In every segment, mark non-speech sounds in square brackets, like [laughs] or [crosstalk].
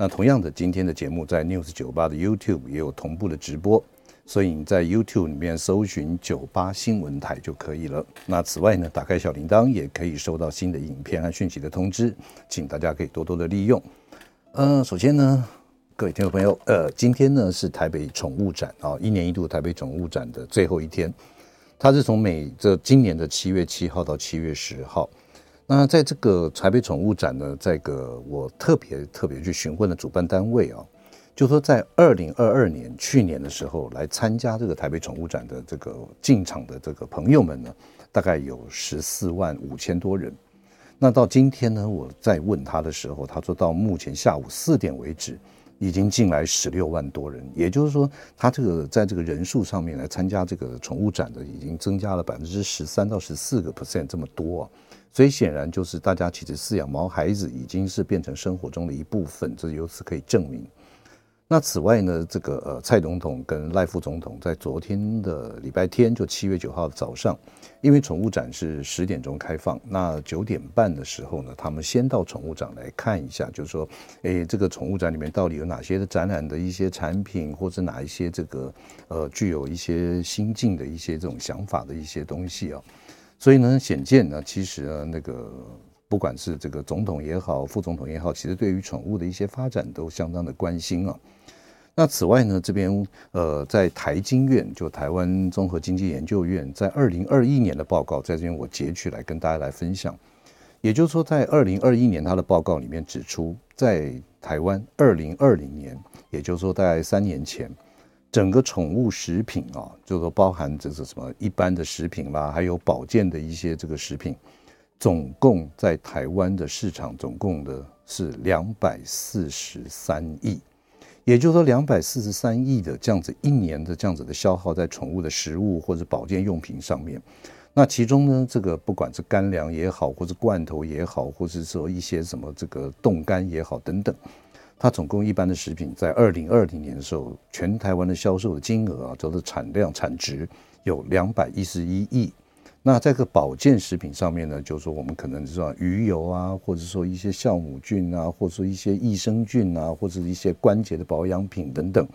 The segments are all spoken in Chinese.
那同样的，今天的节目在 News 九八的 YouTube 也有同步的直播，所以你在 YouTube 里面搜寻九八新闻台就可以了。那此外呢，打开小铃铛也可以收到新的影片和讯息的通知，请大家可以多多的利用。呃，首先呢，各位听众朋友，呃，今天呢是台北宠物展啊，一年一度台北宠物展的最后一天，它是从每这今年的七月七号到七月十号。那在这个台北宠物展呢，这个我特别特别去询问了主办单位啊，就说在二零二二年去年的时候来参加这个台北宠物展的这个进场的这个朋友们呢，大概有十四万五千多人。那到今天呢，我在问他的时候，他说到目前下午四点为止，已经进来十六万多人，也就是说，他这个在这个人数上面来参加这个宠物展的，已经增加了百分之十三到十四个 percent 这么多啊。所以显然就是大家其实饲养毛孩子已经是变成生活中的一部分，这由此可以证明。那此外呢，这个呃蔡总统跟赖副总统在昨天的礼拜天，就七月九号早上，因为宠物展是十点钟开放，那九点半的时候呢，他们先到宠物展来看一下，就是说，诶，这个宠物展里面到底有哪些的展览的一些产品，或者哪一些这个呃具有一些新进的一些这种想法的一些东西啊。所以呢，显见呢，其实呢，那个不管是这个总统也好，副总统也好，其实对于宠物的一些发展都相当的关心啊。那此外呢，这边呃，在台经院，就台湾综合经济研究院，在二零二一年的报告，在这边我截取来跟大家来分享。也就是说，在二零二一年他的报告里面指出，在台湾二零二零年，也就是说大概三年前。整个宠物食品啊，就是说包含这是什么一般的食品啦，还有保健的一些这个食品，总共在台湾的市场总共的是两百四十三亿，也就是说两百四十三亿的这样子一年的这样子的消耗在宠物的食物或者保健用品上面。那其中呢，这个不管是干粮也好，或者罐头也好，或者说一些什么这个冻干也好等等。它总共一般的食品在二零二零年的时候，全台湾的销售的金额啊，就是产量产值有两百一十一亿。那在这个保健食品上面呢，就是说我们可能知道鱼油啊，或者说一些酵母菌啊，或者说一些益生菌啊，或者一些关节的保养品等等，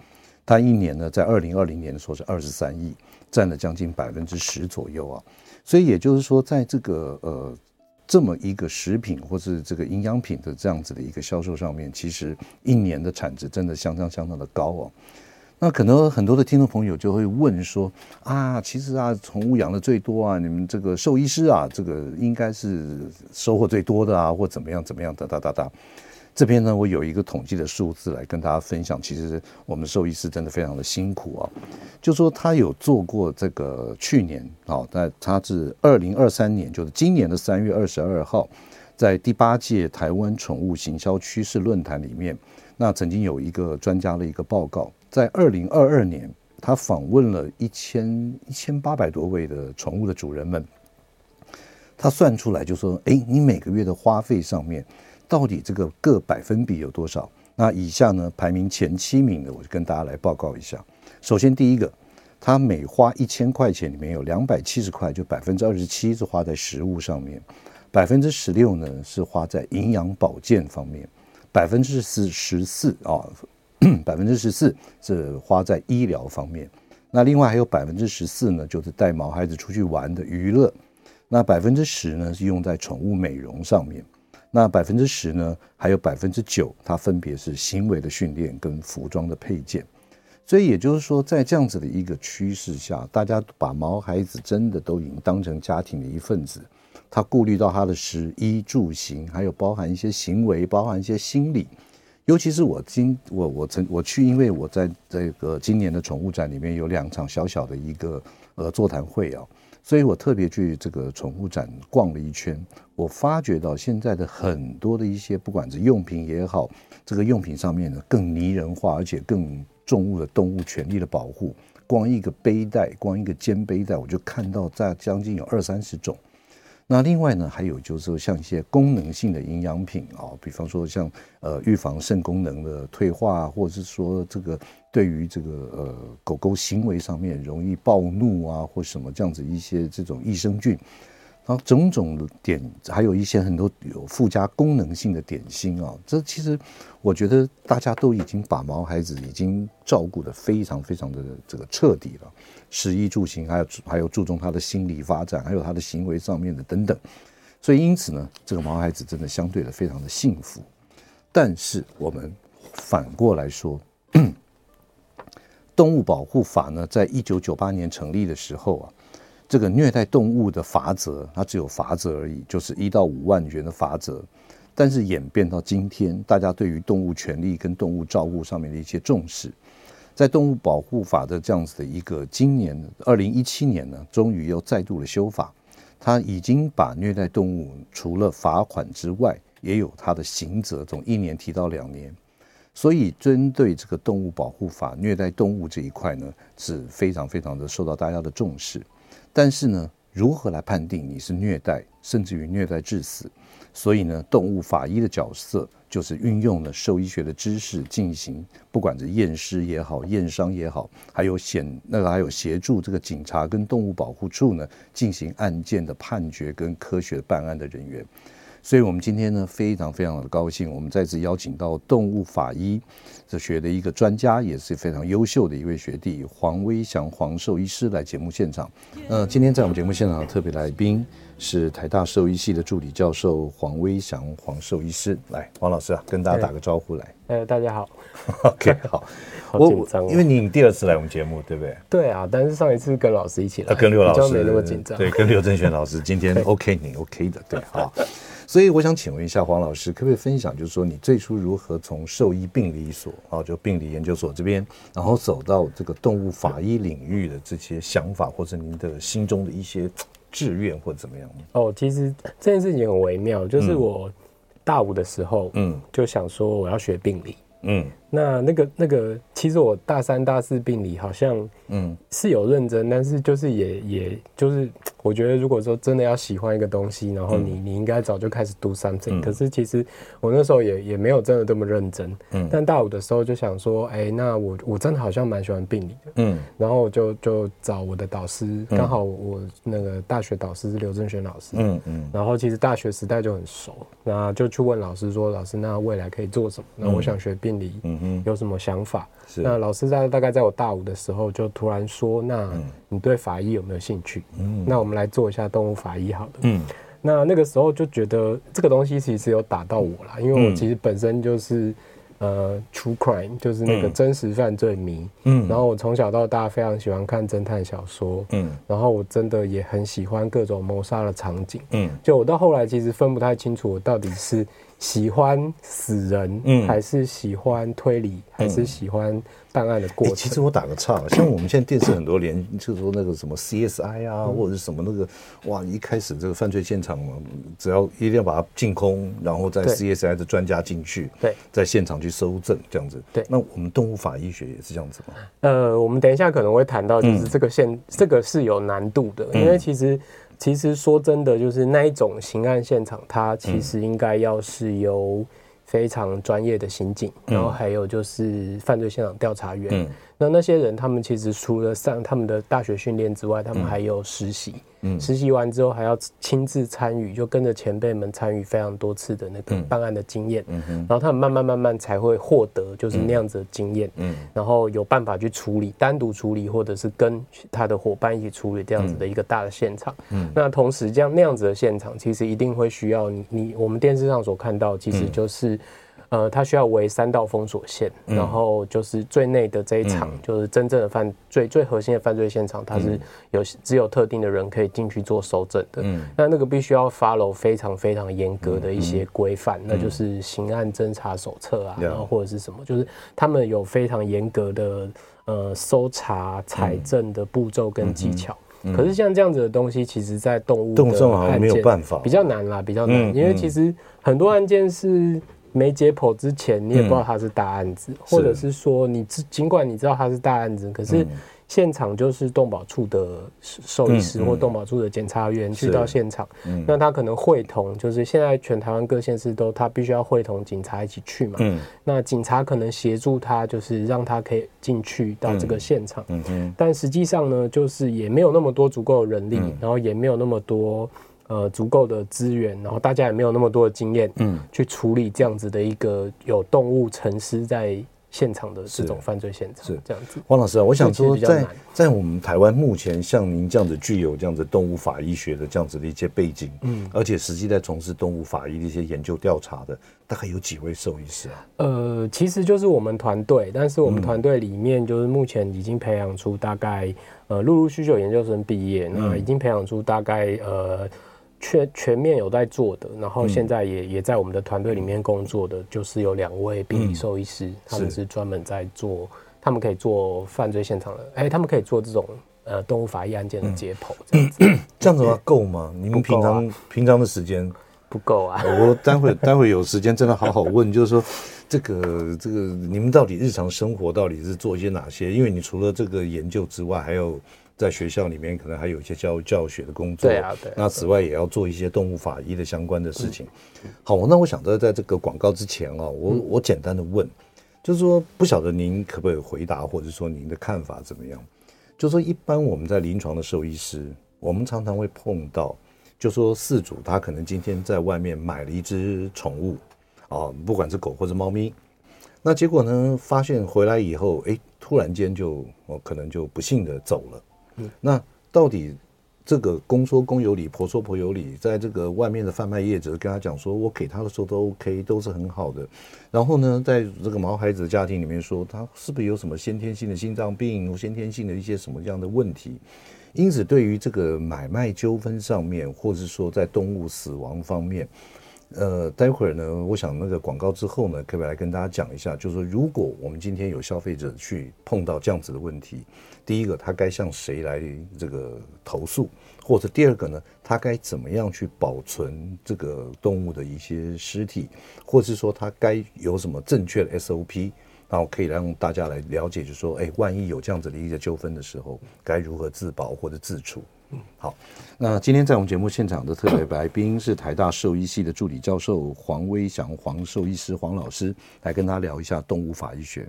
它一年呢，在二零二零年的时候是二十三亿，占了将近百分之十左右啊。所以也就是说，在这个呃。这么一个食品或是这个营养品的这样子的一个销售上面，其实一年的产值真的相当相当的高哦。那可能很多的听众朋友就会问说啊，其实啊，宠物养的最多啊，你们这个兽医师啊，这个应该是收获最多的啊，或怎么样怎么样哒哒哒哒。这边呢，我有一个统计的数字来跟大家分享。其实我们兽医师真的非常的辛苦啊，就说他有做过这个去年啊，那他是二零二三年，就是今年的三月二十二号，在第八届台湾宠物行销趋势论坛里面，那曾经有一个专家的一个报告，在二零二二年，他访问了一千一千八百多位的宠物的主人们，他算出来就说，哎，你每个月的花费上面。到底这个各百分比有多少？那以下呢，排名前七名的，我就跟大家来报告一下。首先第一个，他每花一千块钱里面有两百七十块，就百分之二十七是花在食物上面，百分之十六呢是花在营养保健方面，百分之十十四啊，百分之十四是花在医疗方面。那另外还有百分之十四呢，就是带毛孩子出去玩的娱乐。那百分之十呢是用在宠物美容上面。那百分之十呢，还有百分之九，它分别是行为的训练跟服装的配件。所以也就是说，在这样子的一个趋势下，大家把毛孩子真的都已经当成家庭的一份子。他顾虑到他的食衣住行，还有包含一些行为，包含一些心理。尤其是我今我我曾我去，因为我在这个今年的宠物展里面有两场小小的一个呃座谈会啊。所以我特别去这个宠物展逛了一圈，我发觉到现在的很多的一些，不管是用品也好，这个用品上面呢更拟人化，而且更重物的动物权利的保护。光一个背带，光一个肩背带，我就看到在将近有二三十种。那另外呢，还有就是说像一些功能性的营养品啊，比方说像呃预防肾功能的退化，或者是说这个对于这个呃狗狗行为上面容易暴怒啊或什么这样子一些这种益生菌。然后种种的点，还有一些很多有附加功能性的点心啊，这其实我觉得大家都已经把毛孩子已经照顾的非常非常的这个彻底了，食衣住行还有还有注重他的心理发展，还有他的行为上面的等等，所以因此呢，这个毛孩子真的相对的非常的幸福。但是我们反过来说，[clears throat] 动物保护法呢，在一九九八年成立的时候啊。这个虐待动物的罚则，它只有罚则而已，就是一到五万元的罚则。但是演变到今天，大家对于动物权利跟动物照顾上面的一些重视，在动物保护法的这样子的一个今年二零一七年呢，终于又再度的修法，它已经把虐待动物除了罚款之外，也有它的刑责，从一年提到两年。所以针对这个动物保护法虐待动物这一块呢，是非常非常的受到大家的重视。但是呢，如何来判定你是虐待，甚至于虐待致死？所以呢，动物法医的角色就是运用了兽医学的知识进行，不管是验尸也好，验伤也好，还有显那个还有协助这个警察跟动物保护处呢进行案件的判决跟科学办案的人员。所以，我们今天呢，非常非常的高兴，我们再次邀请到动物法医这学的一个专家，也是非常优秀的一位学弟黄威祥黄兽医师来节目现场。呃，今天在我们节目现场的特别来宾是台大兽医系的助理教授黄威祥黄兽医师。来，黄老师啊，跟大家打个招呼来。呃，大家好。[laughs] OK，[laughs] 好。好紧张哦，因为你第二次来我们节目，对不对？对啊，但是上一次跟老师一起来，啊、跟刘老师没那么紧张。对，跟刘正玄老师，今天 [laughs] OK，你 OK 的，对，好。所以我想请问一下黄老师，可不可以分享，就是说你最初如何从兽医病理所啊，就病理研究所这边，然后走到这个动物法医领域的这些想法，或者您的心中的一些志愿，或者怎么样？哦，其实这件事情很微妙，就是我大五的时候，嗯，就想说我要学病理，嗯。那那个那个，其实我大三、大四病理好像，嗯，是有认真，但是就是也也就是，我觉得如果说真的要喜欢一个东西，然后你你应该早就开始 do something。可是其实我那时候也也没有真的这么认真。嗯。但大五的时候就想说，哎，那我我真的好像蛮喜欢病理的。嗯。然后我就就找我的导师，刚好我那个大学导师是刘正轩老师。嗯嗯。然后其实大学时代就很熟，那就去问老师说，老师，那未来可以做什么？那我想学病理。嗯。有什么想法？是那老师在大概在我大五的时候就突然说：“那你对法医有没有兴趣？嗯，那我们来做一下动物法医好了。嗯，那那个时候就觉得这个东西其实有打到我啦，因为我其实本身就是呃 true crime，就是那个真实犯罪迷。嗯，然后我从小到大非常喜欢看侦探小说。嗯，然后我真的也很喜欢各种谋杀的场景。嗯，就我到后来其实分不太清楚我到底是。喜欢死人，嗯，还是喜欢推理，还是喜欢办案的过程？欸、其实我打个岔，像我们现在电视很多连，[coughs] 就是说那个什么 CSI 啊，或者是什么那个，哇，一开始这个犯罪现场，只要一定要把它净空，然后在 CSI 的专家进去，对，在现场去搜证这样子。对，那我们动物法医学也是这样子吗？呃，我们等一下可能会谈到，就是这个现、嗯、这个是有难度的，因为其实。其实说真的，就是那一种刑案现场，它其实应该要是由非常专业的刑警，然后还有就是犯罪现场调查员。那那些人，他们其实除了上他们的大学训练之外，他们还有实习。嗯，实习完之后还要亲自参与，就跟着前辈们参与非常多次的那个办案的经验。然后他们慢慢慢慢才会获得就是那样子的经验。嗯，然后有办法去处理，单独处理，或者是跟他的伙伴一起处理这样子的一个大的现场。嗯，那同时这样那样子的现场，其实一定会需要你你我们电视上所看到，其实就是。呃，它需要围三道封锁线，嗯、然后就是最内的这一场，嗯、就是真正的犯罪最核心的犯罪现场，它是有只有特定的人可以进去做搜证的。嗯，那那个必须要 follow 非常非常严格的一些规范，嗯、那就是刑案侦查手册啊，嗯、然后或者是什么，就是他们有非常严格的呃搜查采证的步骤跟技巧。嗯、可是像这样子的东西，其实在动物的案件没有办法，比较难啦，比较难，嗯、因为其实很多案件是。没解剖之前，你也不知道它是大案子，嗯、或者是说你尽管你知道它是大案子，可是。现场就是动保处的兽医师或动保处的检察员去到现场，那他可能会同，就是现在全台湾各县市都他必须要会同警察一起去嘛。嗯、那警察可能协助他，就是让他可以进去到这个现场。但实际上呢，就是也没有那么多足够的人力，嗯、然后也没有那么多呃足够的资源，然后大家也没有那么多的经验，嗯，去处理这样子的一个有动物沉尸在。现场的这种犯罪现场是这样子。黄老师啊，我想说在，在在我们台湾目前像您这样子具有这样子动物法医学的这样子的一些背景，嗯，而且实际在从事动物法医的一些研究调查的，大概有几位兽医师啊？呃，其实就是我们团队，但是我们团队里面就是目前已经培养出大概呃陆陆续续有研究生毕业，那已经培养出大概呃。全全面有在做的，然后现在也、嗯、也在我们的团队里面工作的，就是有两位病理兽医师，嗯、他们是专门在做，他们可以做犯罪现场的，哎、欸，他们可以做这种呃动物法医案件的解剖，[clears throat] 这样子，嗯、这样子的话够吗？你们平常、啊、平常的时间 [laughs] 不够啊？我待会待会有时间真的好好问，就是说这个这个你们到底日常生活到底是做一些哪些？因为你除了这个研究之外，还有。在学校里面可能还有一些教教学的工作，对啊，对。那此外也要做一些动物法医的相关的事情。好，那我想在在这个广告之前啊，我我简单的问，就是说不晓得您可不可以回答，或者说您的看法怎么样？就是说一般我们在临床的兽医师，我们常常会碰到，就说饲主他可能今天在外面买了一只宠物啊，不管是狗或者猫咪，那结果呢，发现回来以后，哎，突然间就我可能就不幸的走了。那到底这个公说公有理，婆说婆有理，在这个外面的贩卖业者跟他讲说，我给他的时候都 OK，都是很好的。然后呢，在这个毛孩子的家庭里面说，他是不是有什么先天性的心脏病，先天性的一些什么样的问题？因此，对于这个买卖纠纷上面，或者是说在动物死亡方面。呃，待会儿呢，我想那个广告之后呢，可不可以来跟大家讲一下，就是说，如果我们今天有消费者去碰到这样子的问题，第一个他该向谁来这个投诉，或者第二个呢，他该怎么样去保存这个动物的一些尸体，或是说他该有什么正确的 SOP，然后可以让大家来了解，就是说，哎，万一有这样子的一个纠纷的时候，该如何自保或者自处。好，那今天在我们节目现场的特别来宾是台大兽医系的助理教授黄威祥黄兽医师黄老师，来跟他聊一下动物法医学。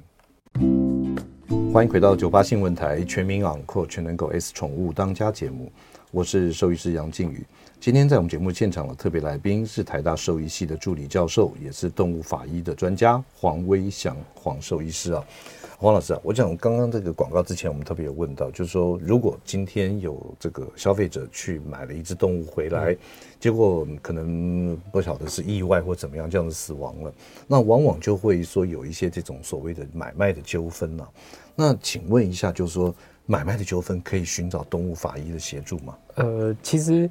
欢迎回到九八新闻台全民昂扣全能狗 S 宠物当家节目，我是兽医师杨靖宇。今天在我们节目现场的特别来宾是台大兽医系的助理教授，也是动物法医的专家黄威祥黄兽医师啊。黄老师啊，我讲刚刚这个广告之前，我们特别有问到，就是说，如果今天有这个消费者去买了一只动物回来，结果可能不晓得是意外或怎么样，这样子死亡了，那往往就会说有一些这种所谓的买卖的纠纷呐。那请问一下，就是说买卖的纠纷可以寻找动物法医的协助吗？呃，其实。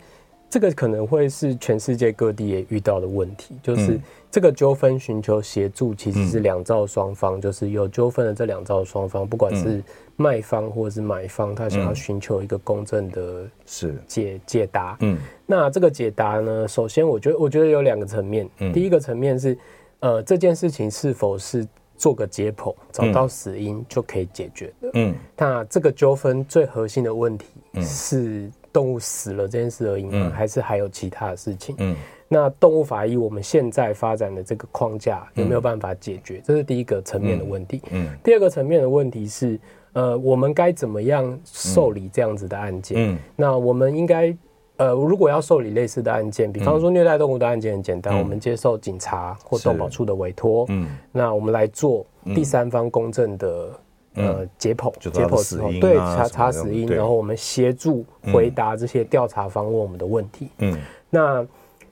这个可能会是全世界各地也遇到的问题，就是这个纠纷寻求协助，其实是两造双方，就是有纠纷的这两造双方，不管是卖方或者是买方，他想要寻求一个公正的是。解解答。嗯，那这个解答呢，首先我觉得我觉得有两个层面，第一个层面是，呃，这件事情是否是做个解剖，找到死因就可以解决的。嗯，那这个纠纷最核心的问题是。动物死了这件事而已吗？嗯、还是还有其他的事情？嗯，那动物法医我们现在发展的这个框架有没有办法解决？嗯、这是第一个层面的问题。嗯，嗯第二个层面的问题是，呃，我们该怎么样受理这样子的案件？嗯，那我们应该，呃，如果要受理类似的案件，比方说虐待动物的案件很简单，嗯、我们接受警察或动保处的委托，嗯，那我们来做第三方公正的。呃，解剖，解剖之后，对，查查死因，然后我们协助回答这些调查方问我们的问题。嗯，那。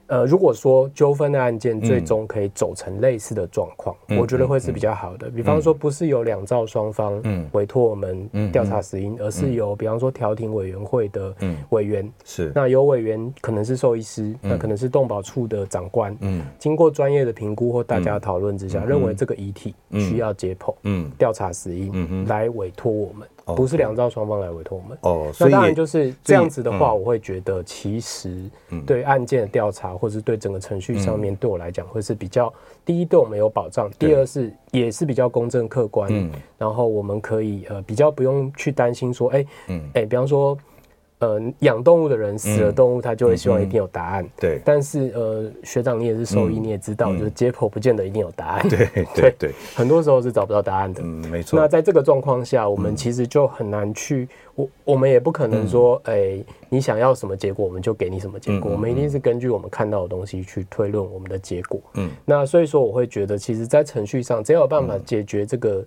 呃，如果说纠纷的案件最终可以走成类似的状况，嗯、我觉得会是比较好的。嗯、比方说，不是由两造双方委托我们调查死因，嗯、而是由比方说调停委员会的委员，是、嗯、那有委员可能是兽医师，嗯、那可能是动保处的长官，嗯，经过专业的评估或大家讨论之下，嗯、认为这个遗体需要解剖，嗯，调查死因，嗯、来委托我们。不是两造双方来委托我们。哦，那当然就是这样子的话，我会觉得其实对案件的调查或是对整个程序上面，对我来讲会是比较第一对我们有保障，第二是也是比较公正客观，然后我们可以呃比较不用去担心说，哎，哎，比方说。呃，养动物的人死了动物，他就会希望一定有答案。对，但是呃，学长你也是兽医，你也知道，就是解剖不见得一定有答案。对 [laughs] 对对，很多时候是找不到答案的。嗯，没错。那在这个状况下，我们其实就很难去，我我们也不可能说，哎，你想要什么结果，我们就给你什么结果。我们一定是根据我们看到的东西去推论我们的结果。嗯，那所以说，我会觉得，其实，在程序上，只要有办法解决这个。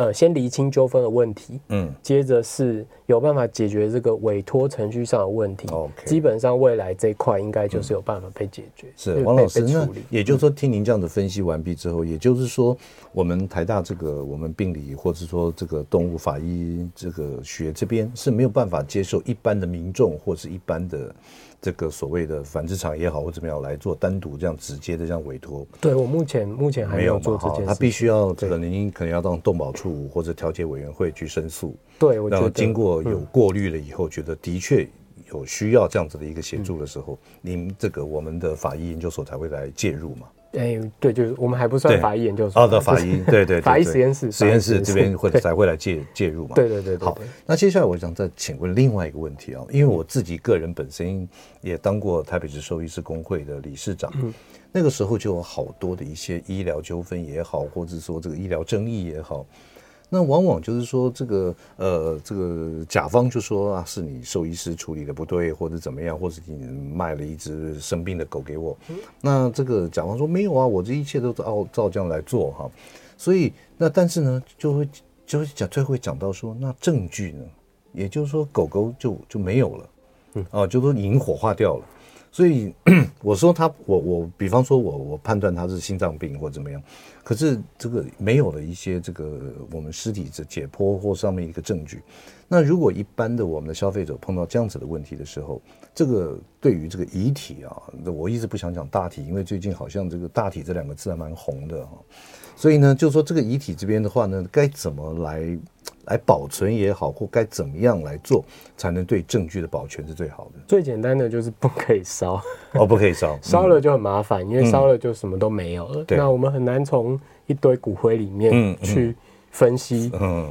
呃，先厘清纠纷的问题，嗯，接着是有办法解决这个委托程序上的问题，OK，基本上未来这一块应该就是有办法被解决。是王老师，那也就是说，听您这样子分析完毕之后，也就是说，我们台大这个我们病理或者说这个动物法医这个学这边是没有办法接受一般的民众或是一般的。这个所谓的繁殖场也好，或怎么样来做单独这样直接的这样委托？对，我目前目前还没有做这件事，他必须要这个您可能要到动保处或者调解委员会去申诉。对，然后经过有过滤了以后，觉得的确有需要这样子的一个协助的时候，您这个我们的法医研究所才会来介入嘛。哎，对，就是我们还不算法医研究所，哦，的 [laughs] 法医，对对，法医实验室，实验室这边会才会来介介入嘛。对对对。好，那接下来我想再请问另外一个问题啊，因为我自己个人本身也当过台北市兽医师工会的理事长，那个时候就有好多的一些医疗纠纷也好，或者说这个医疗争议也好。那往往就是说，这个呃，这个甲方就说啊，是你兽医师处理的不对，或者怎么样，或者你卖了一只生病的狗给我。那这个甲方说没有啊，我这一切都照照这样来做哈。所以那但是呢，就会就会讲最后会讲到说，那证据呢？也就是说，狗狗就就没有了，嗯啊，就说已经火化掉了。所以 [clears throat] 我说他，我我比方说我我判断他是心脏病或怎么样，可是这个没有了一些这个我们尸体的解剖或上面一个证据。那如果一般的我们的消费者碰到这样子的问题的时候，这个对于这个遗体啊，我一直不想讲大体，因为最近好像这个大体这两个字还蛮红的哈。所以呢，就说这个遗体这边的话呢，该怎么来？来保存也好，或该怎么样来做，才能对证据的保全是最好的？最简单的就是不可以烧。哦，不可以烧，[laughs] 烧了就很麻烦，因为烧了就什么都没有了。那我们很难从一堆骨灰里面去分析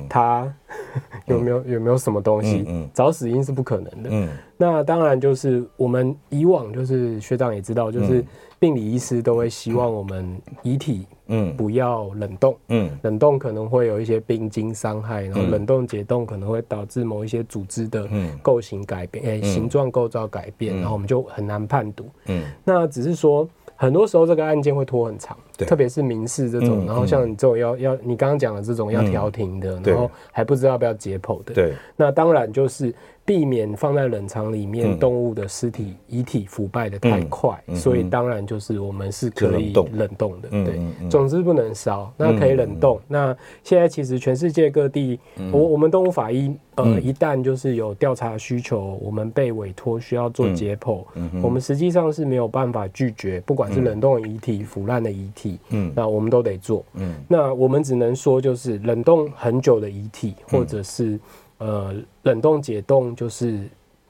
它 [laughs] 有没有有没有什么东西，嗯找死因是不可能的。嗯。那当然就是我们以往就是学长也知道，就是病理医师都会希望我们遗体。嗯，不要冷冻。嗯，冷冻可能会有一些冰晶伤害，然后冷冻解冻可能会导致某一些组织的构型改变，哎，形状构造改变，然后我们就很难判读。嗯，那只是说，很多时候这个案件会拖很长，特别是民事这种，然后像你这种要要你刚刚讲的这种要调停的，然后还不知道要不要解剖的。对，那当然就是。避免放在冷藏里面，动物的尸体遗体腐败的太快，所以当然就是我们是可以冷冻的。对，总之不能烧，那可以冷冻。那现在其实全世界各地，我我们动物法医，呃，一旦就是有调查需求，我们被委托需要做解剖，我们实际上是没有办法拒绝，不管是冷冻的遗体、腐烂的遗体，嗯，那我们都得做。嗯，那我们只能说就是冷冻很久的遗体，或者是。呃，冷冻解冻就是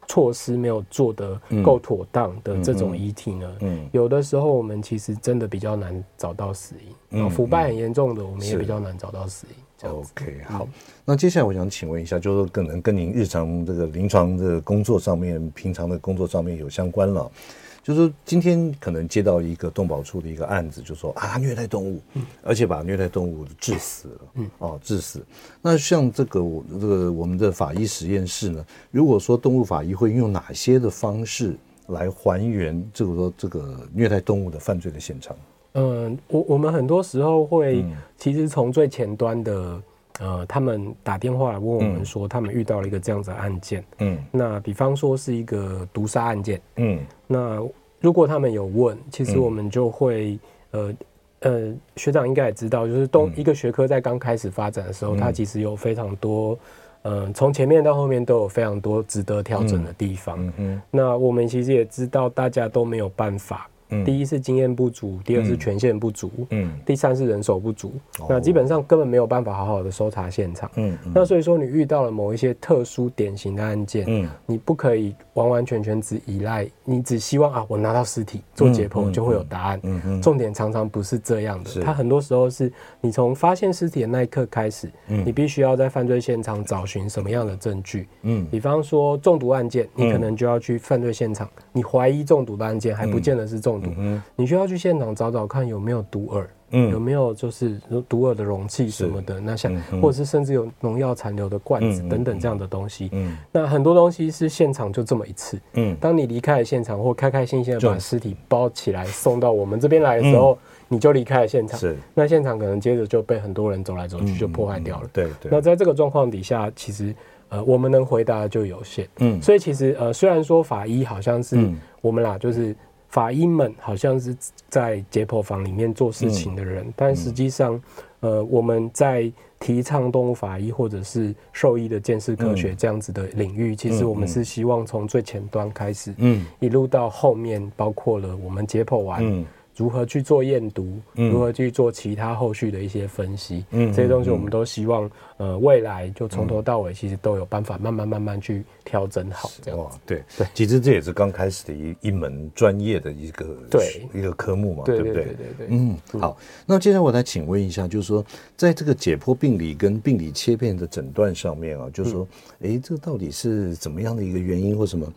措施没有做得够妥当的这种遗体呢，嗯，有的时候我们其实真的比较难找到死因，嗯，腐败很严重的，我们也比较难找到死因。OK，好，那接下来我想请问一下，就是可能跟您日常这个临床的工作上面、平常的工作上面有相关了。就是，今天可能接到一个动保处的一个案子，就说啊，虐待动物，而且把虐待动物致死了，嗯，哦，致死。那像这个我这个我们的法医实验室呢，如果说动物法医会用哪些的方式来还原这个说这个虐待动物的犯罪的现场？嗯，我我们很多时候会，其实从最前端的，呃，他们打电话来问我们说，他们遇到了一个这样子的案件，嗯，那比方说是一个毒杀案件，嗯，那。如果他们有问，其实我们就会，呃呃，学长应该也知道，就是东一个学科在刚开始发展的时候，它其实有非常多，嗯，从前面到后面都有非常多值得调整的地方。嗯，那我们其实也知道，大家都没有办法嗯、第一是经验不足，第二是权限不足，嗯，第三是人手不足。嗯、那基本上根本没有办法好好的搜查现场。嗯，嗯，那所以说你遇到了某一些特殊典型的案件，嗯，你不可以完完全全只依赖，你只希望啊，我拿到尸体做解剖就会有答案。嗯嗯，重点常常不是这样的，它很多时候是你从发现尸体的那一刻开始，嗯，你必须要在犯罪现场找寻什么样的证据。嗯，比方说中毒案件，你可能就要去犯罪现场，你怀疑中毒的案件还不见得是中毒，嗯，你需要去现场找找看有没有毒饵。嗯，有没有就是毒饵的容器什么的？那像或者是甚至有农药残留的罐子等等这样的东西。嗯，那很多东西是现场就这么一次。嗯，当你离开了现场或开开心心的把尸体包起来送到我们这边来的时候，你就离开了现场。是，那现场可能接着就被很多人走来走去就破坏掉了。对对。那在这个状况底下，其实呃我们能回答的就有限。嗯，所以其实呃虽然说法医好像是我们俩就是。法医们好像是在解剖房里面做事情的人，嗯、但实际上，呃，我们在提倡动物法医或者是兽医的鉴识科学这样子的领域，嗯、其实我们是希望从最前端开始，嗯，一路到后面，包括了我们解剖完。嗯如何去做验毒？如何去做其他后续的一些分析？嗯，这些东西我们都希望，呃，未来就从头到尾其实都有办法慢慢慢慢去调整好这样。哇，对对，其实这也是刚开始的一一门专业的一个对一个科目嘛，对不对？对对对。嗯，好，那接下来我来请问一下，就是说，在这个解剖病理跟病理切片的诊断上面啊，就是说，哎，这到底是怎么样的一个原因或什么？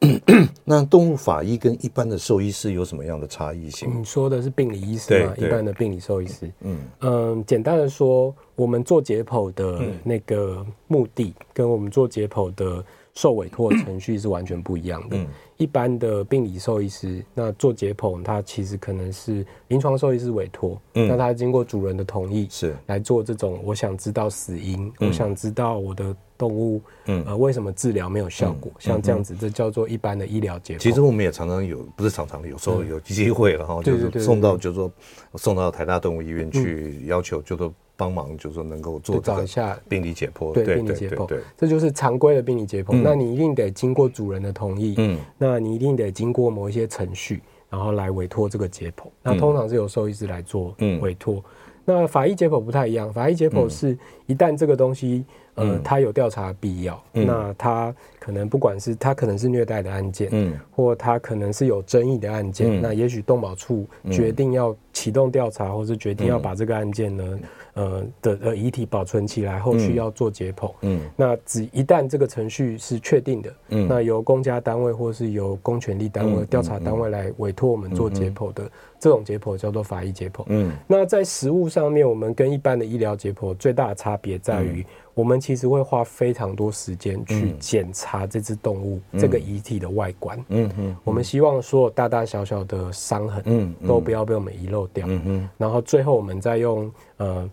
[coughs] 那动物法医跟一般的兽医师有什么样的差异性？你说的是病理医师吗？一般的病理兽医师。嗯嗯，简单的说，我们做解剖的那个目的，跟我们做解剖的受委托程序是完全不一样的。一般的病理兽医师，那做解剖，他其实可能是临床兽医师委托，嗯那他经过主人的同意，是来做这种。我想知道死因，我想知道我的。动物，嗯，呃，为什么治疗没有效果？像这样子，这叫做一般的医疗解剖。其实我们也常常有，不是常常有时候有机会了哈，就是送到，就是说送到台大动物医院去，要求就说帮忙，就是说能够做找一下病理解剖。对，病理解剖，对，这就是常规的病理解剖。那你一定得经过主人的同意，嗯，那你一定得经过某一些程序，然后来委托这个解剖。那通常是由兽医师来做委托。那法医解剖不太一样，法医解剖是一旦这个东西。呃，他有调查必要，嗯、那他可能不管是他可能是虐待的案件，嗯，或他可能是有争议的案件，嗯、那也许动保处决定要启动调查，嗯、或是决定要把这个案件呢，呃的呃遗体保存起来，后续要做解剖，嗯，那只一旦这个程序是确定的，嗯，那由公家单位或是由公权力单位、调、嗯、查单位来委托我们做解剖的、嗯、这种解剖叫做法医解剖，嗯，那在实物上面，我们跟一般的医疗解剖最大的差别在于。我们其实会花非常多时间去检查这只动物、嗯、这个遗体的外观。嗯嗯，我们希望所有大大小小的伤痕，嗯，都不要被我们遗漏掉。嗯嗯，然后最后我们再用呃。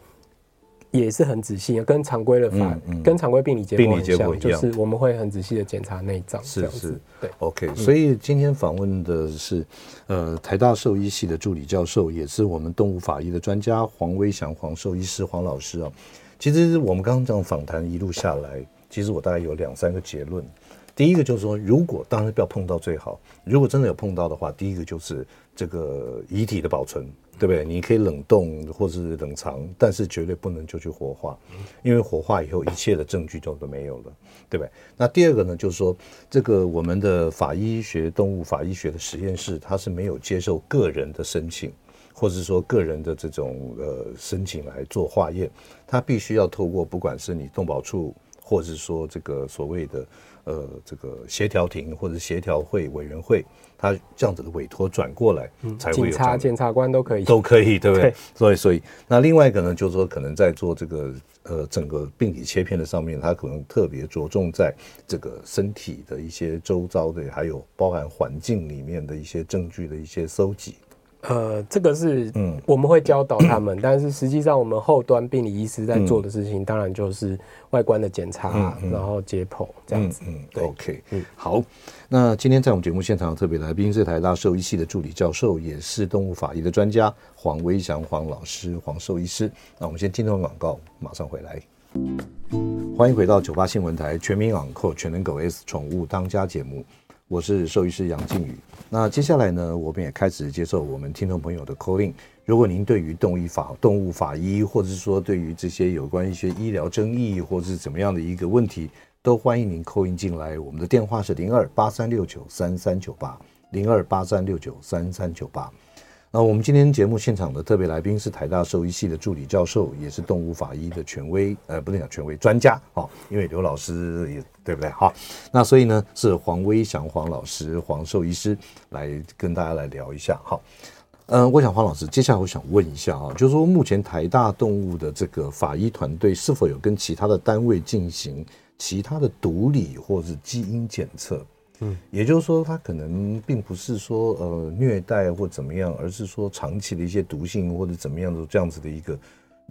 也是很仔细，跟常规的法，嗯嗯、跟常规病理结果很像，就是我们会很仔细的检查内脏。是是，对，OK。所以今天访问的是，呃，台大兽医系的助理教授，也是我们动物法医的专家黄威祥黄兽医师黄老师啊。其实我们刚刚这样访谈一路下来，其实我大概有两三个结论。第一个就是说，如果当然不要碰到最好，如果真的有碰到的话，第一个就是这个遗体的保存。对不对？你可以冷冻或是冷藏，但是绝对不能就去火化，因为火化以后一切的证据就都没有了，对不对？那第二个呢，就是说这个我们的法医学、动物法医学的实验室，它是没有接受个人的申请，或者说个人的这种呃申请来做化验，它必须要透过不管是你动保处，或者是说这个所谓的呃这个协调庭或者协调会委员会。他这样子的委托转过来，才会有。警察、检察官都可以，都可以，对不对？对，所以，所以，那另外一个呢，就是说，可能在做这个呃整个病理切片的上面，他可能特别着重在这个身体的一些周遭的，还有包含环境里面的一些证据的一些搜集。呃，这个是嗯，我们会教导他们，嗯、但是实际上我们后端病理医师在做的事情，当然就是外观的检查，嗯嗯、然后解剖这样子。嗯，对，OK，嗯，好。那今天在我们节目现场的特别来宾是台大兽医系的助理教授，也是动物法医的专家黄威祥黄老师黄兽医师。那我们先听段广告，马上回来。欢迎回到九八新闻台全民养狗全能狗 S 宠物当家节目。我是兽医师杨靖宇。那接下来呢，我们也开始接受我们听众朋友的 call in。如果您对于动物法、动物法医，或者是说对于这些有关一些医疗争议，或者是怎么样的一个问题，都欢迎您 call in 进来。我们的电话是零二八三六九三三九八零二八三六九三三九八。那我们今天节目现场的特别来宾是台大兽医系的助理教授，也是动物法医的权威，呃，不能讲权威，专家哦，因为刘老师也对不对？好，那所以呢，是黄威祥黄老师，黄兽医师来跟大家来聊一下。好，嗯，我想黄老师，接下来我想问一下啊，就是说目前台大动物的这个法医团队是否有跟其他的单位进行其他的毒理或是基因检测？嗯，也就是说，他可能并不是说呃虐待或怎么样，而是说长期的一些毒性或者怎么样的这样子的一个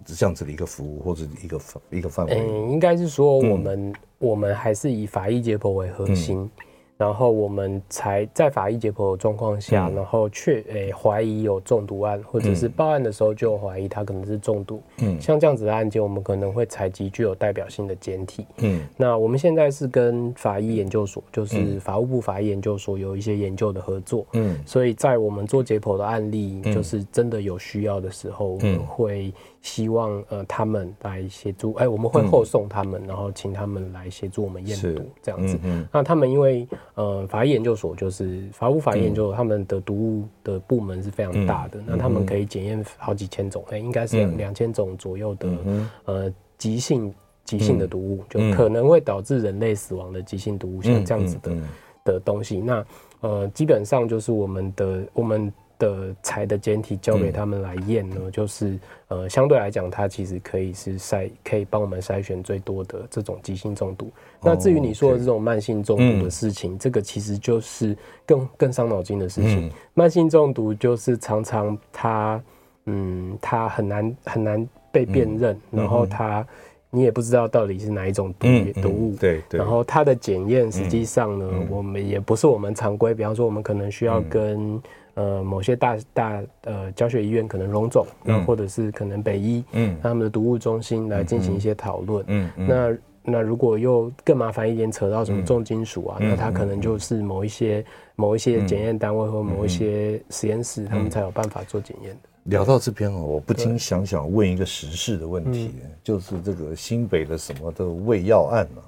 这样子的一个服务或者一个一个范围。嗯，应该是说我们、嗯、我们还是以法医解剖为核心。嗯然后我们才在法医解剖的状况下，嗯、然后确诶怀疑有中毒案，或者是报案的时候就有怀疑他可能是中毒。嗯，像这样子的案件，我们可能会采集具有代表性的检体。嗯，那我们现在是跟法医研究所，就是法务部法医研究所有一些研究的合作。嗯，所以在我们做解剖的案例，就是真的有需要的时候，我们会。希望呃他们来协助，哎、欸，我们会后送他们，嗯、然后请他们来协助我们验毒这样子。那他们因为呃法医研究所就是法务法医研究所，嗯、他们的毒物的部门是非常大的，嗯、那他们可以检验好几千种，哎、欸，应该是两千种左右的、嗯、呃急性急性的毒物，嗯、就可能会导致人类死亡的急性毒物，像这样子的、的东西。那呃基本上就是我们的我们。的材的简体交给他们来验呢，嗯、就是呃，相对来讲，它其实可以是筛，可以帮我们筛选最多的这种急性中毒。哦、那至于你说的这种慢性中毒的事情，嗯、这个其实就是更更伤脑筋的事情。嗯、慢性中毒就是常常它，嗯，它很难很难被辨认，嗯、然后它你也不知道到底是哪一种毒、嗯、毒物。对对。然后它的检验实际上呢，嗯、我们也不是我们常规，比方说我们可能需要跟。呃，某些大大呃教学医院可能荣总，那、嗯、或者是可能北医，嗯，他们的毒物中心来进行一些讨论，嗯，嗯，那那如果又更麻烦一点，扯到什么重金属啊，嗯、那他可能就是某一些某一些检验单位或某一些实验室，他们才有办法做检验的。聊到这边哦，我不禁想想问一个时事的问题，对。就是这个新北的什么的胃药案呢、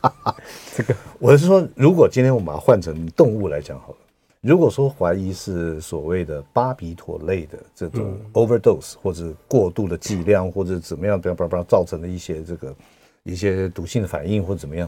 啊？[laughs] 这个我是说，如果今天我们把它换成动物来讲好了。如果说怀疑是所谓的巴比妥类的这种 overdose 或者过度的剂量或者怎么样，不要不要不要造成的一些这个一些毒性的反应或者怎么样，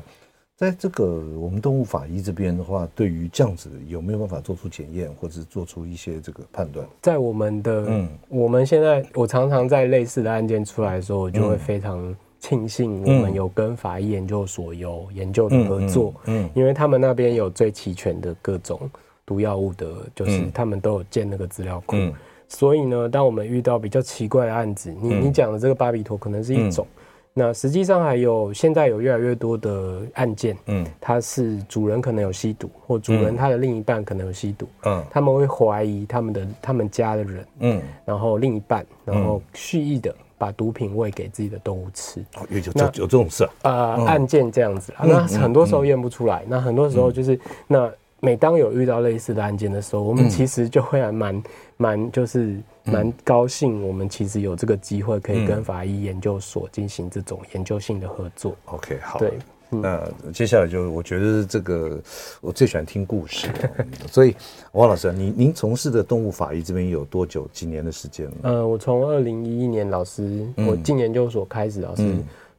在这个我们动物法医这边的话，对于这样子有没有办法做出检验或者做出一些这个判断？在我们的嗯，我们现在我常常在类似的案件出来的时候，我就会非常庆幸我们有跟法医研究所有研究的合作，嗯，因为他们那边有最齐全的各种。毒药物的，就是他们都有建那个资料库，嗯、所以呢，当我们遇到比较奇怪的案子，你、嗯、你讲的这个巴比妥可能是一种，嗯、那实际上还有现在有越来越多的案件，嗯，它是主人可能有吸毒，或主人他的另一半可能有吸毒，嗯，他们会怀疑他们的他们家的人，嗯，然后另一半，然后蓄意的把毒品喂给自己的动物吃，哦、有有那有这种事啊？案件这样子啊，那很多时候验不出来，嗯、那很多时候就是、嗯、那。每当有遇到类似的案件的时候，我们其实就会还蛮蛮就是蛮高兴，我们其实有这个机会可以跟法医研究所进行这种研究性的合作。OK，好，对，那接下来就我觉得这个我最喜欢听故事，[laughs] 所以王老师，您您从事的动物法医这边有多久？几年的时间了？呃，我从二零一一年老师我进研究所开始，老师。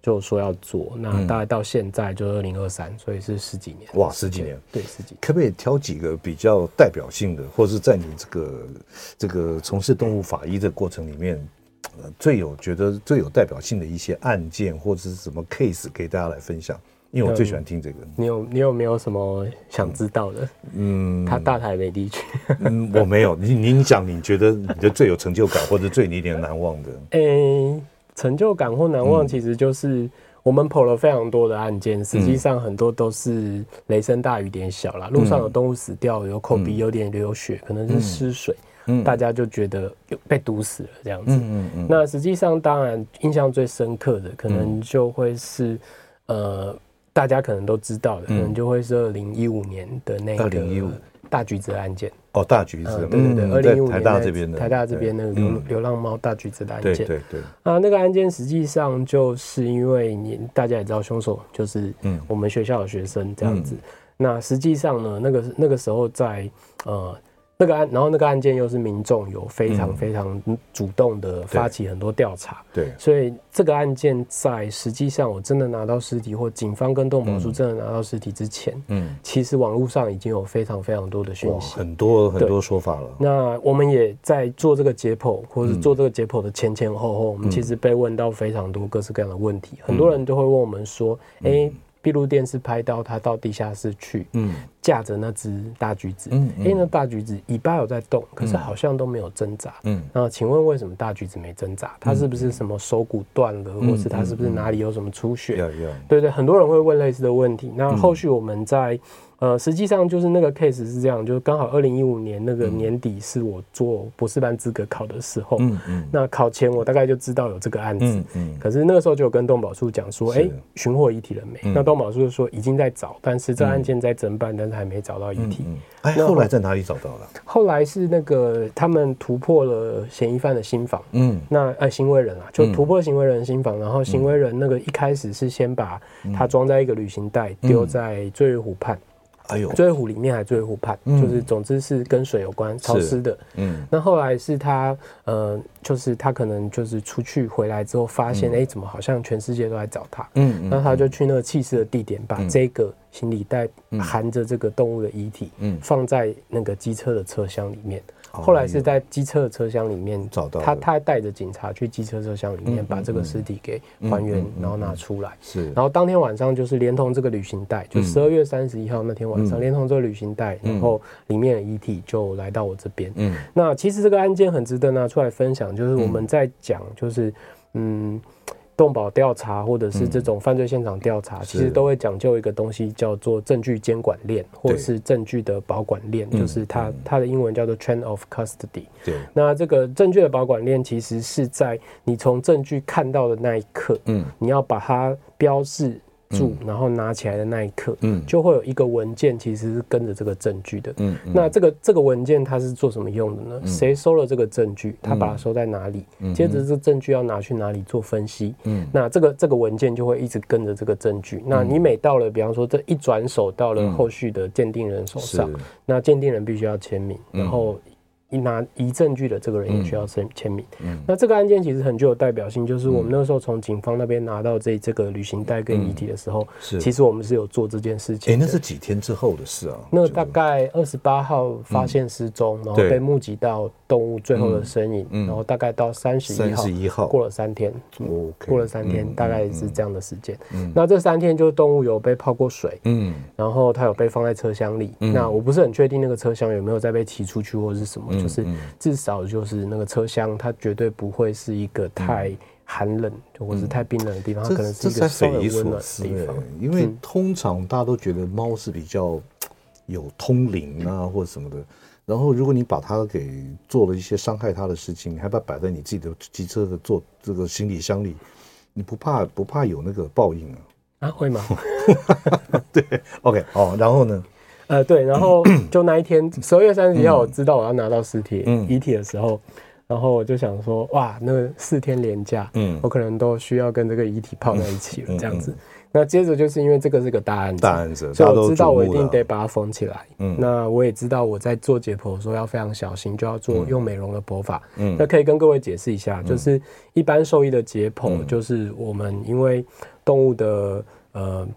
就说要做，那大概到现在就二零二三，所以是十几年。哇，十几年，对，十几年。可不可以挑几个比较代表性的，或者是在你这个这个从事动物法医的过程里面，呃，最有觉得最有代表性的一些案件，或者是什么 case 给大家来分享？因为我最喜欢听这个。你有你有没有什么想知道的？嗯，他大台北地区，嗯，我没有。你你讲，你觉得你的最有成就感，或者最你一点难忘的？[laughs] 诶。成就感或难忘，其实就是我们跑了非常多的案件，实际上很多都是雷声大雨点小啦。路上有动物死掉，有口鼻有点流血，可能是失水，大家就觉得被毒死了这样子。那实际上，当然印象最深刻的，可能就会是呃。大家可能都知道的，可能就会是二零一五年的那个大橘子案件。哦，大橘子，对对对，二零一五年台大这边的台大这边那个流流浪猫大橘子的案件。对对对。啊，那个案件实际上就是因为你大家也知道，凶手就是嗯我们学校的学生这样子。那实际上呢，那个那个时候在呃。那个案，然后那个案件又是民众有非常非常主动的发起很多调查，对，对，所以这个案件在实际上我真的拿到尸体，或警方跟动保处真的拿到尸体之前，嗯，其实网络上已经有非常非常多的讯息，很多很多说法了。那我们也在做这个解剖，或者做这个解剖的前前后后，我们其实被问到非常多各式各样的问题，很多人都会问我们说，哎。闭路电视拍到他到地下室去，嗯，架着那只大橘子，嗯，因为那大橘子尾巴有在动，可是好像都没有挣扎，嗯，那请问为什么大橘子没挣扎？它是不是什么手骨断了，或是它是不是哪里有什么出血？对对，很多人会问类似的问题。那后续我们在。呃，实际上就是那个 case 是这样，就是刚好二零一五年那个年底是我做博士班资格考的时候，嗯嗯，那考前我大概就知道有这个案子，嗯嗯，可是那个时候就有跟动保处讲说，哎，寻获遗体了没？那动保处就说已经在找，但是这案件在侦办，但是还没找到遗体。哎，后来在哪里找到了？后来是那个他们突破了嫌疑犯的心房，嗯，那呃行为人啊，就突破行为人的心房，然后行为人那个一开始是先把他装在一个旅行袋，丢在醉月湖畔。哎呦，醉月湖里面还是醉月湖畔，嗯、就是总之是跟水有关，潮湿的。嗯，那后来是他，呃，就是他可能就是出去回来之后，发现，哎、嗯。欸，怎么好像全世界都在找他？嗯，那他就去那个弃尸的地点，把这个行李袋含着这个动物的遗体，嗯，放在那个机车的车厢里面。后来是在机车的车厢里面找到他，他还带着警察去机车车厢里面把这个尸体给还原，然后拿出来。是，然后当天晚上就是连同这个旅行袋，就十二月三十一号那天晚上，连同这个旅行袋，然后里面的遗体就来到我这边。嗯，那其实这个案件很值得拿出来分享，就是我们在讲，就是嗯。动保调查或者是这种犯罪现场调查，其实都会讲究一个东西，叫做证据监管链，或者是证据的保管链，就是它它的英文叫做 chain of custody。对，那这个证据的保管链，其实是在你从证据看到的那一刻，嗯，你要把它标示。住，然后拿起来的那一刻，嗯，就会有一个文件，其实是跟着这个证据的，嗯，那这个这个文件它是做什么用的呢？谁收了这个证据？他把它收在哪里？接着这证据要拿去哪里做分析？嗯，那这个这个文件就会一直跟着这个证据。那你每到了，比方说这一转手到了后续的鉴定人手上，那鉴定人必须要签名，然后。一拿移证据的这个人也需要签签名。嗯，那这个案件其实很具有代表性，就是我们那时候从警方那边拿到这这个旅行袋跟遗体的时候，是其实我们是有做这件事情。哎，那是几天之后的事啊？那大概二十八号发现失踪，然后被目击到动物最后的身影，然后大概到三十一号，三十一号过了三天，过了三天，大概是这样的时间。嗯，那这三天就动物有被泡过水，嗯，然后它有被放在车厢里。那我不是很确定那个车厢有没有再被骑出去或者是什么。就是至少就是那个车厢，它绝对不会是一个太寒冷，或者是太冰冷的地方，它可能是一个稍微温暖的地方。因为通常大家都觉得猫是比较有通灵啊，或者什么的。然后如果你把它给做了一些伤害它的事情，你还把它摆在你自己的机车的座这个行李箱里，你不怕不怕有那个报应啊？啊，会吗？[laughs] 对，OK，好，然后呢？呃，对，然后就那一天，十二月三十一号，我知道我要拿到尸体遗体的时候，然后我就想说，哇，那四天连假，嗯，我可能都需要跟这个遗体泡在一起了，这样子。那接着就是因为这个是个大案子，大案子，所以我知道我一定得把它缝起来。嗯，那我也知道我在做解剖的时候要非常小心，就要做用美容的剖法。嗯，那可以跟各位解释一下，就是一般兽医的解剖，就是我们因为动物的呃。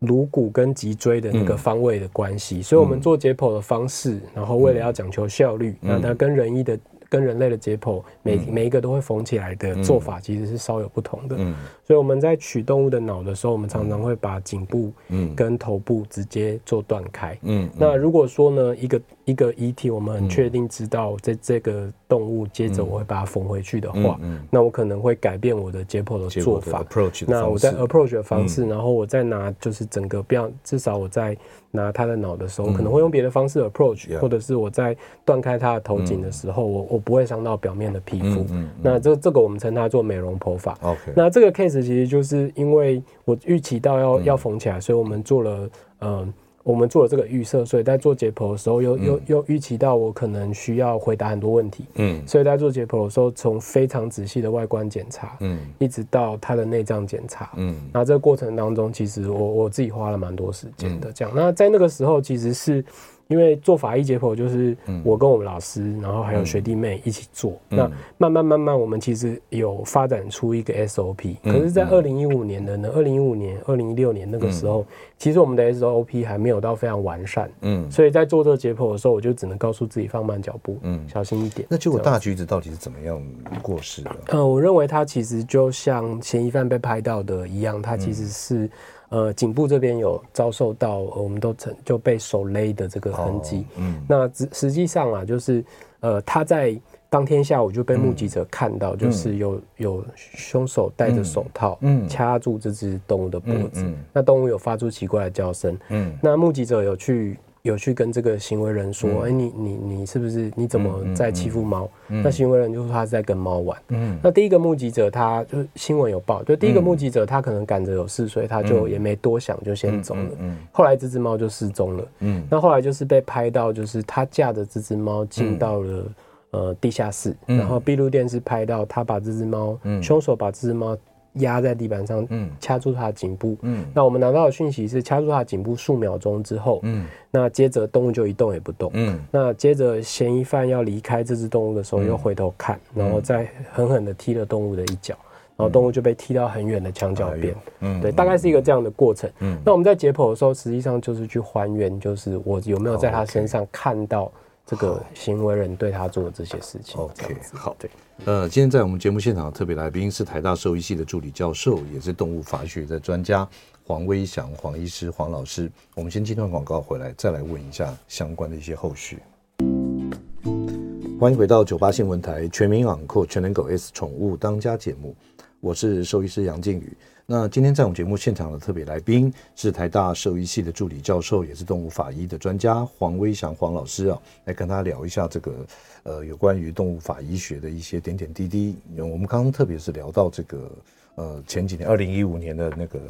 颅骨跟脊椎的那个方位的关系，所以我们做解剖的方式，然后为了要讲求效率，那它跟人医的。跟人类的解剖，每每一个都会缝起来的做法，其实是稍有不同的。嗯，所以我们在取动物的脑的时候，我们常常会把颈部跟头部直接做断开。嗯，那如果说呢，一个一个遗体，我们很确定知道在这个动物，接着我会把它缝回去的话，那我可能会改变我的解剖的做法。那我在 approach 的方式，然后我再拿就是整个不要，至少我在。拿他的脑的时候，可能会用别的方式 approach，或者是我在断开他的头颈的时候，我我不会伤到表面的皮肤。那这这个我们称它做美容剖法。OK。那这个 case 始其实就是因为我预期到要、嗯、要缝起来，所以我们做了嗯。呃我们做了这个预设，所以在做解剖的时候又，又又又预期到我可能需要回答很多问题，嗯，所以在做解剖的时候，从非常仔细的外观检查，嗯，一直到它的内脏检查，嗯，那这个过程当中，其实我我自己花了蛮多时间的，这样。那在那个时候，其实是。因为做法医解剖就是我跟我们老师，然后还有学弟妹一起做。那慢慢慢慢，我们其实有发展出一个 SOP。可是，在二零一五年的呢，二零一五年、二零一六年那个时候，其实我们的 SOP 还没有到非常完善。嗯，所以在做这个解剖的时候，我就只能告诉自己放慢脚步，嗯，小心一点。那结果大橘子到底是怎么样过世的？嗯，我认为他其实就像嫌疑犯被拍到的一样，他其实是。呃，颈部这边有遭受到，呃、我们都曾就被手勒的这个痕迹。嗯，那实实际上啊，就是呃，他在当天下午就被目击者看到，嗯、就是有有凶手戴着手套，嗯，掐住这只动物的脖子。嗯嗯、那动物有发出奇怪的叫声。嗯，那目击者有去。有去跟这个行为人说：“哎、嗯欸，你你你是不是你怎么在欺负猫？”嗯嗯、那行为人就说他是在跟猫玩。嗯，那第一个目击者他就新闻有报，就第一个目击者他可能赶着有事，所以他就也没多想，就先走了。嗯，后来这只猫就失踪了。嗯，那后来就是被拍到，就是他架着这只猫进到了、嗯、呃地下室，然后闭路电视拍到他把这只猫，嗯，凶手把这只猫。压在地板上，嗯，掐住他的颈部，嗯，那我们拿到的讯息是掐住他的颈部数秒钟之后，嗯，那接着动物就一动也不动，嗯，那接着嫌疑犯要离开这只动物的时候，又回头看，然后再狠狠的踢了动物的一脚，然后动物就被踢到很远的墙角边，嗯，对，大概是一个这样的过程，嗯，那我们在解剖的时候，实际上就是去还原，就是我有没有在他身上看到。这个行为人对他做的这些事情。OK，好，对，呃，今天在我们节目现场的特别来宾是台大兽医系的助理教授，也是动物法学的专家黄威祥黄医师黄老师。我们先进段广告回来，再来问一下相关的一些后续。欢迎回到九八新闻台全民昂扣全能狗 S 宠物当家节目，我是兽医师杨靖宇。那今天在我们节目现场的特别来宾是台大兽医系的助理教授，也是动物法医的专家黄威祥黄老师啊，来跟他聊一下这个呃有关于动物法医学的一些点点滴滴。我们刚刚特别是聊到这个呃前几年二零一五年的那个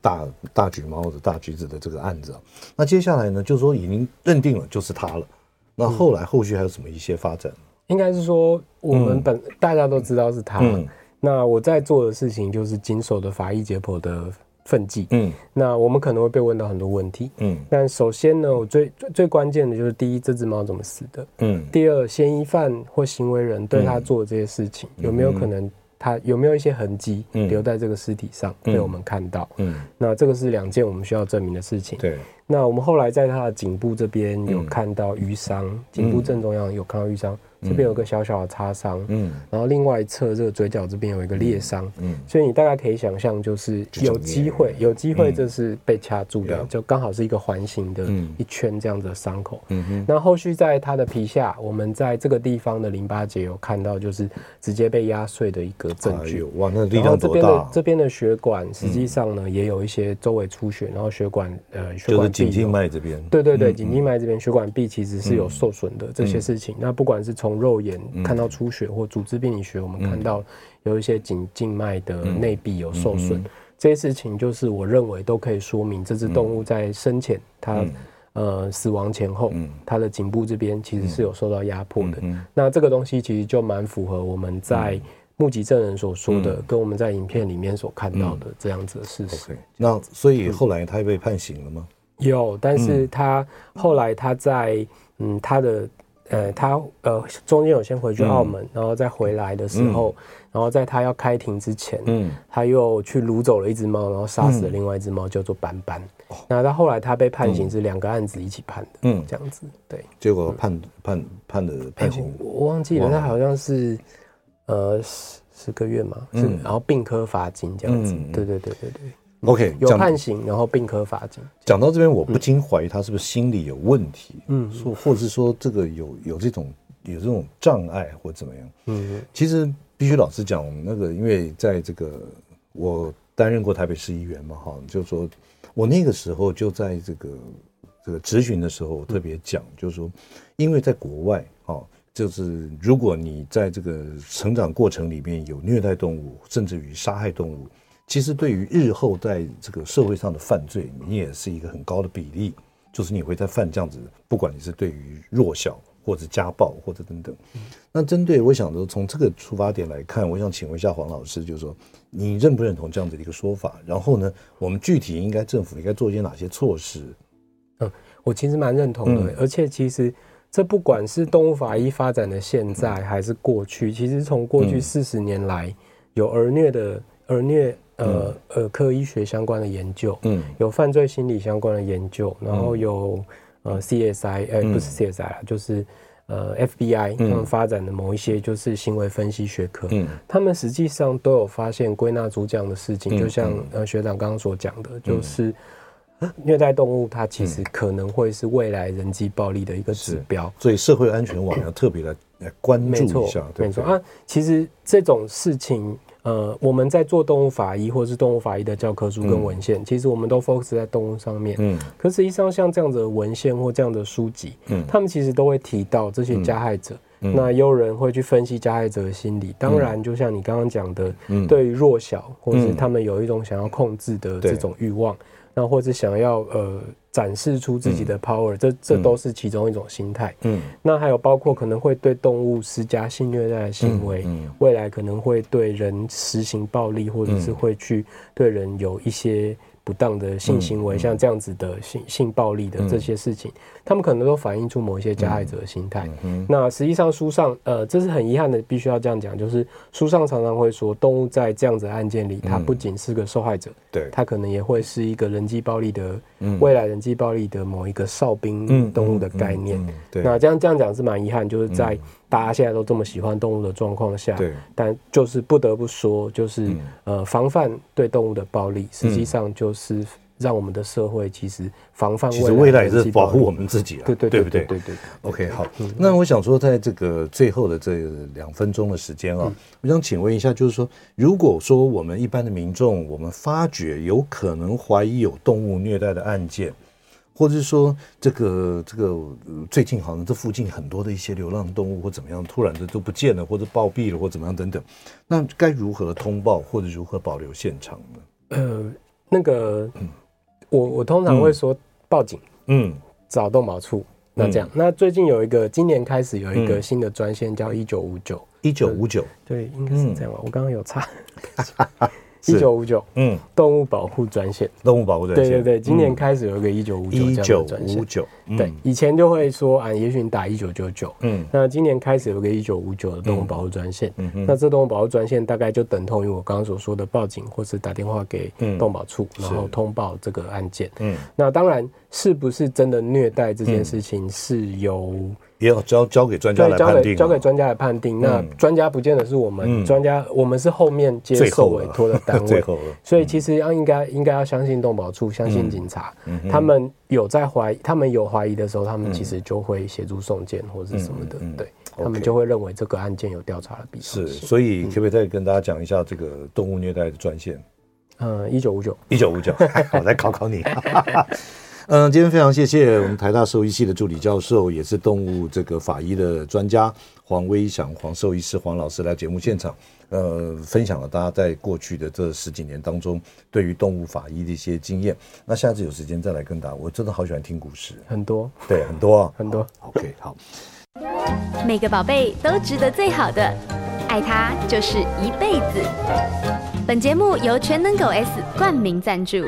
大大橘猫的大橘子的这个案子啊，那接下来呢就是说已经认定了就是他了，那后来后续还有什么一些发展？应该是说我们本、嗯、大家都知道是他。嗯那我在做的事情就是经手的法医解剖的分剂。嗯，那我们可能会被问到很多问题。嗯，但首先呢，我最最最关键的就是第一，这只猫怎么死的？嗯，第二，嫌疑犯或行为人对他做的这些事情，有没有可能他有没有一些痕迹留在这个尸体上被我们看到？嗯，那这个是两件我们需要证明的事情。对，那我们后来在他的颈部这边有看到瘀伤，颈部正中央有看到瘀伤。这边有个小小的擦伤，嗯，然后另外一侧这个嘴角这边有一个裂伤，嗯，所以你大概可以想象，就是有机会，有机会这是被掐住的，就刚好是一个环形的一圈这样子的伤口，嗯哼。那后续在它的皮下，我们在这个地方的淋巴结有看到，就是直接被压碎的一个证据。哇，那力量多大？然后这边的这边的血管实际上呢也有一些周围出血，然后血管呃血管就是颈静脉这边，对对对，颈静脉这边血管壁其实是有受损的这些事情。那不管是从从肉眼看到出血，或组织病理学，我们看到有一些颈静脉的内壁有受损，这些事情就是我认为都可以说明这只动物在生前，它呃死亡前后，它的颈部这边其实是有受到压迫的。那这个东西其实就蛮符合我们在目击证人所说的，跟我们在影片里面所看到的这样子的事实。那所以后来他被判刑了吗？有，但是他后来他在嗯他的。呃，他呃中间有先回去澳门，嗯、然后再回来的时候，嗯、然后在他要开庭之前，嗯，他又去掳走了一只猫，然后杀死了另外一只猫，叫做斑斑。嗯、那到后来他被判刑是两个案子一起判的，嗯，这样子，对。结果判、嗯、判判的判刑、欸，我忘记了，他好像是呃十十个月嘛，是，嗯、然后并科罚金这样子，嗯、对对对对对。OK，有判刑，然后并科罚金。讲到这边，我不禁怀疑他是不是心理有问题，嗯，说或者是说这个有有这种有这种障碍或怎么样，嗯，其实必须老实讲，那个因为在这个我担任过台北市议员嘛，哈，就是说我那个时候就在这个这个质询的时候，我特别讲，就是说，因为在国外，哈，就是如果你在这个成长过程里面有虐待动物，甚至于杀害动物。其实对于日后在这个社会上的犯罪，你也是一个很高的比例，就是你会在犯这样子，不管你是对于弱小或者家暴或者等等。那针对我想说，从这个出发点来看，我想请问一下黄老师，就是说你认不认同这样子的一个说法？然后呢，我们具体应该政府应该做一些哪些措施？嗯，我其实蛮认同的，嗯、而且其实这不管是动物法医发展的现在还是过去，其实从过去四十年来有儿虐的儿虐呃儿科医学相关的研究，嗯，有犯罪心理相关的研究，然后有呃 CSI，呃不是 CSI 啦，就是。呃，FBI 他们发展的某一些就是行为分析学科，嗯，他们实际上都有发现归纳出这样的事情，嗯、就像呃学长刚刚所讲的，就是虐待动物，它其实可能会是未来人际暴力的一个指标，所以社会安全网要特别的来关注一下，没错。啊，其实这种事情。呃，我们在做动物法医或是动物法医的教科书跟文献，嗯、其实我们都 focus 在动物上面。嗯，可实际上像这样子的文献或这样的书籍，嗯，他们其实都会提到这些加害者。嗯、那也有人会去分析加害者的心理。当然，就像你刚刚讲的，嗯，对于弱小或是他们有一种想要控制的这种欲望，那或者想要呃。展示出自己的 power，、嗯、这这都是其中一种心态。嗯，那还有包括可能会对动物施加性虐待的行为，嗯嗯、未来可能会对人实行暴力，或者是会去对人有一些。不当的性行为，像这样子的性性暴力的这些事情，他们可能都反映出某一些加害者的心态。那实际上书上，呃，这是很遗憾的，必须要这样讲，就是书上常常会说，动物在这样子的案件里，它不仅是个受害者，对，它可能也会是一个人际暴力的未来人际暴力的某一个哨兵动物的概念。对，那这样这样讲是蛮遗憾，就是在。大家现在都这么喜欢动物的状况下，对，但就是不得不说，就是、嗯、呃，防范对动物的暴力，实际上就是让我们的社会其实防范未来，其实未来是保护我们自己啊，对对对对对？对，对。OK，好，那我想说，在这个最后的这两分钟的时间啊，嗯、我想请问一下，就是说，如果说我们一般的民众，我们发觉有可能怀疑有动物虐待的案件。或者是说，这个这个最近好像这附近很多的一些流浪动物或怎么样，突然的都不见了，或者暴毙了，或怎么样等等，那该如何通报或者如何保留现场呢？呃，那个，嗯、我我通常会说报警，嗯，找动保处。那这样，那最近有一个，今年开始有一个新的专线叫一九五九，一九五九，对，应该是这样吧？我刚刚有查。[laughs] 一九五九，嗯，动物保护专线，动物保护专线，对对对，今年开始有一个一九五九，一九五九，对，以前就会说啊，也许你打一九九九，嗯，那今年开始有个一九五九的动物保护专线，嗯嗯，那这动物保护专线大概就等同于我刚刚所说的报警或是打电话给动保处，然后通报这个案件，嗯，那当然是不是真的虐待这件事情是由。也要交交给专家来判定，交给专家来判定。那专家不见得是我们专家，我们是后面接受委托的单位。[laughs] 所以其实要应该应该要相信动保处，相信警察。他们有在怀疑，他们有怀疑的时候，他们其实就会协助送件或者什么的。对，他们就会认为这个案件有调查的必要。是，所以可不可以再跟大家讲一下这个动物虐待的专线？嗯，一九五九，一九五九。[laughs] 我来考考你。[laughs] 嗯，今天非常谢谢我们台大兽医系的助理教授，也是动物这个法医的专家黄威祥黄兽医师黄老师来节目现场，呃，分享了大家在过去的这十几年当中对于动物法医的一些经验。那下次有时间再来跟大家，我真的好喜欢听故事，很多，对，很多啊，很多。OK，好，每个宝贝都值得最好的，爱他就是一辈子。本节目由全能狗 S 冠名赞助。